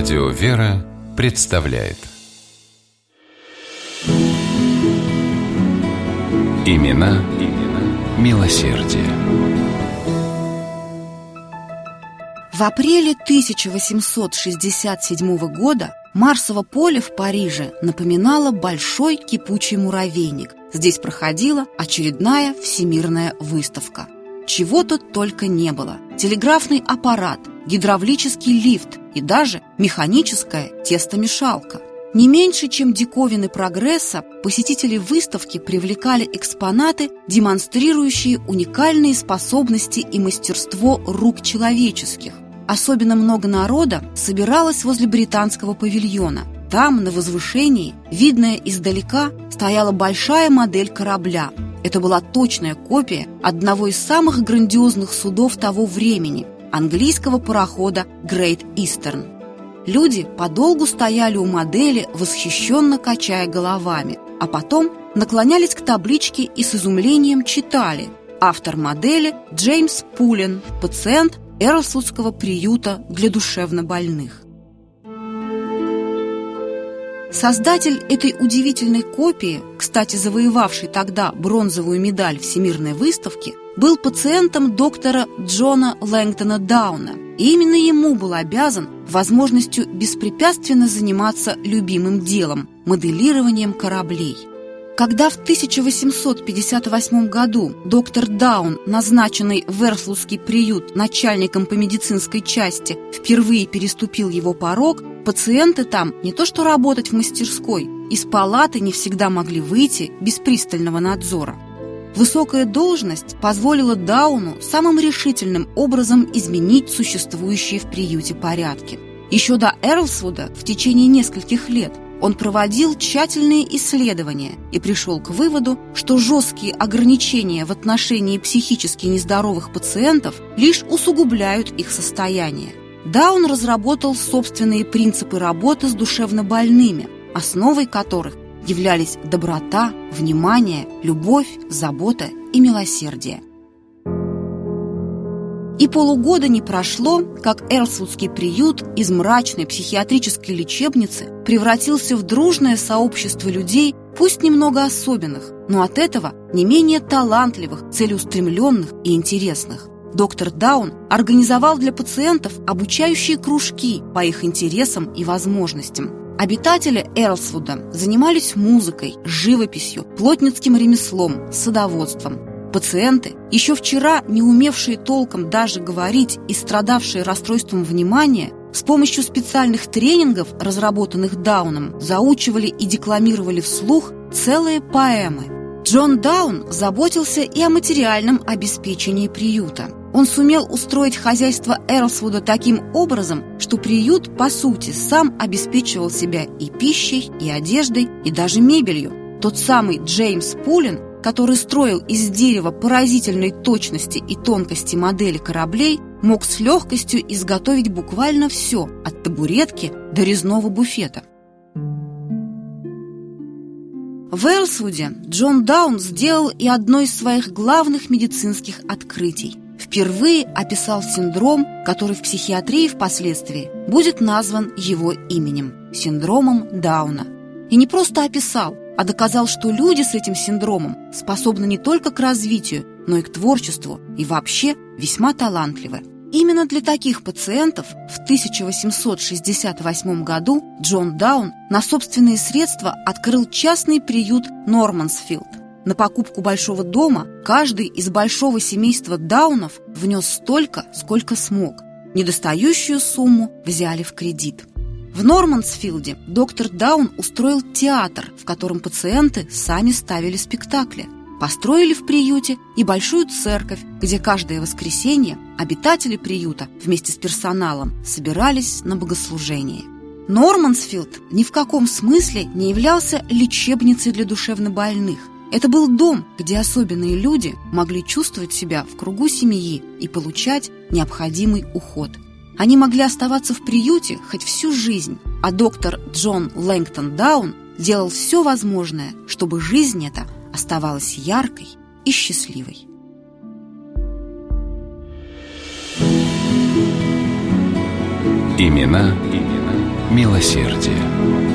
Радио «Вера» представляет Имена, имена милосердие. В апреле 1867 года Марсово поле в Париже напоминало большой кипучий муравейник. Здесь проходила очередная всемирная выставка. Чего тут только не было. Телеграфный аппарат, гидравлический лифт и даже механическая тестомешалка. Не меньше, чем диковины прогресса, посетители выставки привлекали экспонаты, демонстрирующие уникальные способности и мастерство рук человеческих. Особенно много народа собиралось возле британского павильона. Там, на возвышении, видная издалека, стояла большая модель корабля. Это была точная копия одного из самых грандиозных судов того времени – английского парохода «Грейт Истерн». Люди подолгу стояли у модели, восхищенно качая головами, а потом наклонялись к табличке и с изумлением читали. Автор модели – Джеймс Пулен, пациент Эрлсвудского приюта для душевнобольных. Создатель этой удивительной копии, кстати, завоевавший тогда бронзовую медаль Всемирной выставки, был пациентом доктора Джона Лэнгтона Дауна, и именно ему был обязан возможностью беспрепятственно заниматься любимым делом – моделированием кораблей – когда в 1858 году доктор Даун, назначенный в Эрслузский приют начальником по медицинской части, впервые переступил его порог, пациенты там не то что работать в мастерской, из палаты не всегда могли выйти без пристального надзора. Высокая должность позволила Дауну самым решительным образом изменить существующие в приюте порядки. Еще до Эрлсвуда в течение нескольких лет – он проводил тщательные исследования и пришел к выводу, что жесткие ограничения в отношении психически нездоровых пациентов лишь усугубляют их состояние. Даун разработал собственные принципы работы с душевнобольными, основой которых являлись доброта, внимание, любовь, забота и милосердие. И полугода не прошло, как Эрлсвудский приют из мрачной психиатрической лечебницы превратился в дружное сообщество людей, пусть немного особенных, но от этого не менее талантливых, целеустремленных и интересных. Доктор Даун организовал для пациентов обучающие кружки по их интересам и возможностям. Обитатели Эрлсвуда занимались музыкой, живописью, плотницким ремеслом, садоводством – Пациенты, еще вчера не умевшие толком даже говорить и страдавшие расстройством внимания, с помощью специальных тренингов, разработанных Дауном, заучивали и декламировали вслух целые поэмы. Джон Даун заботился и о материальном обеспечении приюта. Он сумел устроить хозяйство Эрлсвуда таким образом, что приют, по сути, сам обеспечивал себя и пищей, и одеждой, и даже мебелью. Тот самый Джеймс Пулин который строил из дерева поразительной точности и тонкости модели кораблей, мог с легкостью изготовить буквально все, от табуретки до резного буфета. В Элсвуде Джон Даун сделал и одно из своих главных медицинских открытий. Впервые описал синдром, который в психиатрии впоследствии будет назван его именем – синдромом Дауна. И не просто описал, а доказал, что люди с этим синдромом способны не только к развитию, но и к творчеству, и вообще весьма талантливы. Именно для таких пациентов в 1868 году Джон Даун на собственные средства открыл частный приют Нормансфилд. На покупку большого дома каждый из большого семейства Даунов внес столько, сколько смог. Недостающую сумму взяли в кредит. В Нормансфилде доктор Даун устроил театр, в котором пациенты сами ставили спектакли. Построили в приюте и большую церковь, где каждое воскресенье обитатели приюта вместе с персоналом собирались на богослужение. Нормансфилд ни в каком смысле не являлся лечебницей для душевнобольных. Это был дом, где особенные люди могли чувствовать себя в кругу семьи и получать необходимый уход – они могли оставаться в приюте хоть всю жизнь, а доктор Джон Лэнгтон Даун делал все возможное, чтобы жизнь эта оставалась яркой и счастливой. Имена, имена милосердие.